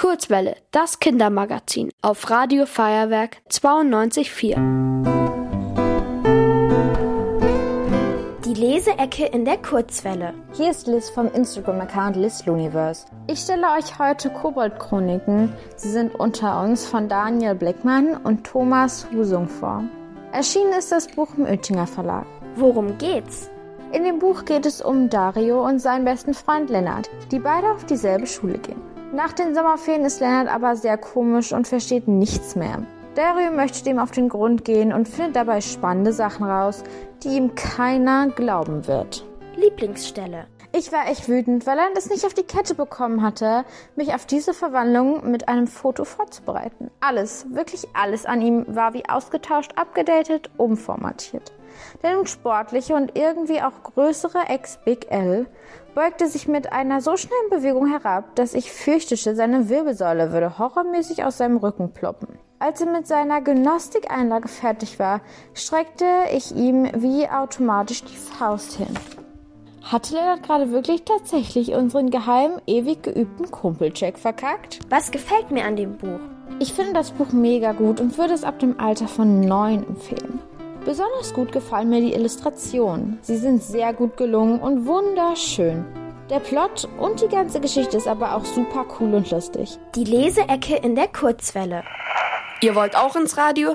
Kurzwelle, das Kindermagazin auf Radio Feuerwerk 92.4. Die Leseecke in der Kurzwelle. Hier ist Liz vom Instagram-Account LizLuniverse. Ich stelle euch heute Kobold-Chroniken. Sie sind unter uns von Daniel Blickmann und Thomas Husung vor. Erschienen ist das Buch im Oettinger Verlag. Worum geht's? In dem Buch geht es um Dario und seinen besten Freund Lennart, die beide auf dieselbe Schule gehen. Nach den Sommerferien ist Lennart aber sehr komisch und versteht nichts mehr. Dario möchte dem auf den Grund gehen und findet dabei spannende Sachen raus, die ihm keiner glauben wird. Lieblingsstelle. Ich war echt wütend, weil er es nicht auf die Kette bekommen hatte, mich auf diese Verwandlung mit einem Foto vorzubereiten. Alles, wirklich alles an ihm war wie ausgetauscht, abgedatet, umformatiert. Der nun sportliche und irgendwie auch größere Ex-Big L beugte sich mit einer so schnellen Bewegung herab, dass ich fürchtete, seine Wirbelsäule würde horrormäßig aus seinem Rücken ploppen. Als er mit seiner Gymnastikeinlage fertig war, streckte ich ihm wie automatisch die Faust hin. Hatte Lennart gerade wirklich tatsächlich unseren geheimen, ewig geübten Kumpelcheck verkackt? Was gefällt mir an dem Buch? Ich finde das Buch mega gut und würde es ab dem Alter von neun empfehlen. Besonders gut gefallen mir die Illustrationen. Sie sind sehr gut gelungen und wunderschön. Der Plot und die ganze Geschichte ist aber auch super cool und lustig. Die Leseecke in der Kurzwelle. Ihr wollt auch ins Radio?